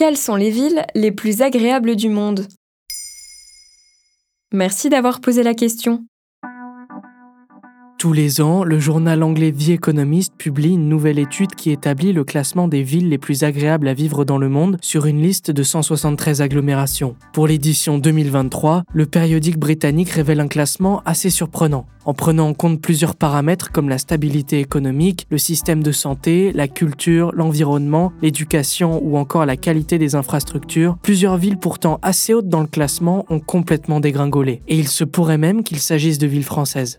Quelles sont les villes les plus agréables du monde? Merci d'avoir posé la question. Tous les ans, le journal anglais The Economist publie une nouvelle étude qui établit le classement des villes les plus agréables à vivre dans le monde sur une liste de 173 agglomérations. Pour l'édition 2023, le périodique britannique révèle un classement assez surprenant. En prenant en compte plusieurs paramètres comme la stabilité économique, le système de santé, la culture, l'environnement, l'éducation ou encore la qualité des infrastructures, plusieurs villes pourtant assez hautes dans le classement ont complètement dégringolé. Et il se pourrait même qu'il s'agisse de villes françaises.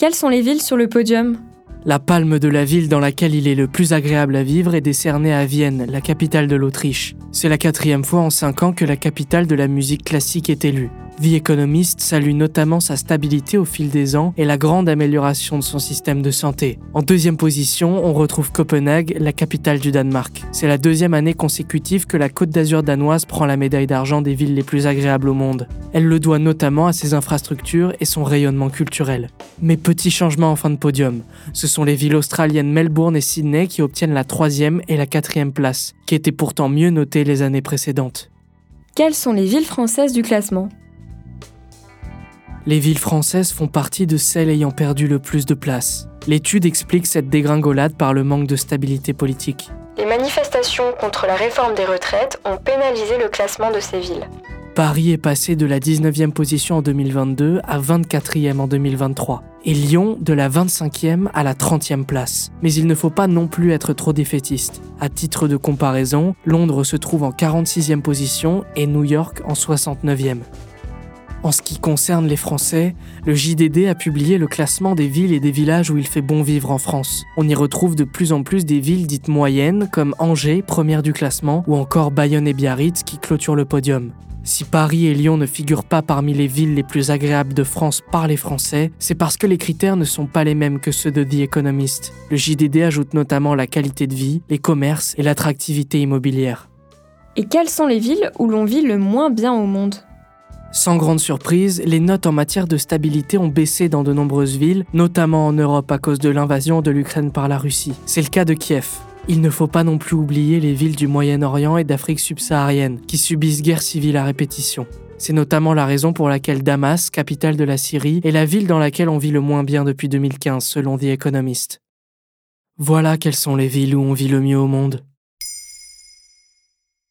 Quelles sont les villes sur le podium? La palme de la ville dans laquelle il est le plus agréable à vivre est décernée à Vienne, la capitale de l'Autriche. C'est la quatrième fois en cinq ans que la capitale de la musique classique est élue. The Economist salue notamment sa stabilité au fil des ans et la grande amélioration de son système de santé. En deuxième position, on retrouve Copenhague, la capitale du Danemark. C'est la deuxième année consécutive que la Côte d'Azur danoise prend la médaille d'argent des villes les plus agréables au monde. Elle le doit notamment à ses infrastructures et son rayonnement culturel. Mais petit changement en fin de podium. Ce sont les villes australiennes Melbourne et Sydney qui obtiennent la troisième et la quatrième place, qui étaient pourtant mieux notées les années précédentes. Quelles sont les villes françaises du classement? Les villes françaises font partie de celles ayant perdu le plus de place. L'étude explique cette dégringolade par le manque de stabilité politique. Les manifestations contre la réforme des retraites ont pénalisé le classement de ces villes. Paris est passé de la 19e position en 2022 à 24e en 2023 et Lyon de la 25e à la 30e place. Mais il ne faut pas non plus être trop défaitiste. À titre de comparaison, Londres se trouve en 46e position et New York en 69e. En ce qui concerne les Français, le JDD a publié le classement des villes et des villages où il fait bon vivre en France. On y retrouve de plus en plus des villes dites moyennes, comme Angers, première du classement, ou encore Bayonne et Biarritz qui clôturent le podium. Si Paris et Lyon ne figurent pas parmi les villes les plus agréables de France par les Français, c'est parce que les critères ne sont pas les mêmes que ceux de The Economist. Le JDD ajoute notamment la qualité de vie, les commerces et l'attractivité immobilière. Et quelles sont les villes où l'on vit le moins bien au monde? Sans grande surprise, les notes en matière de stabilité ont baissé dans de nombreuses villes, notamment en Europe à cause de l'invasion de l'Ukraine par la Russie. C'est le cas de Kiev. Il ne faut pas non plus oublier les villes du Moyen-Orient et d'Afrique subsaharienne, qui subissent guerre civile à répétition. C'est notamment la raison pour laquelle Damas, capitale de la Syrie, est la ville dans laquelle on vit le moins bien depuis 2015, selon The Economist. Voilà quelles sont les villes où on vit le mieux au monde.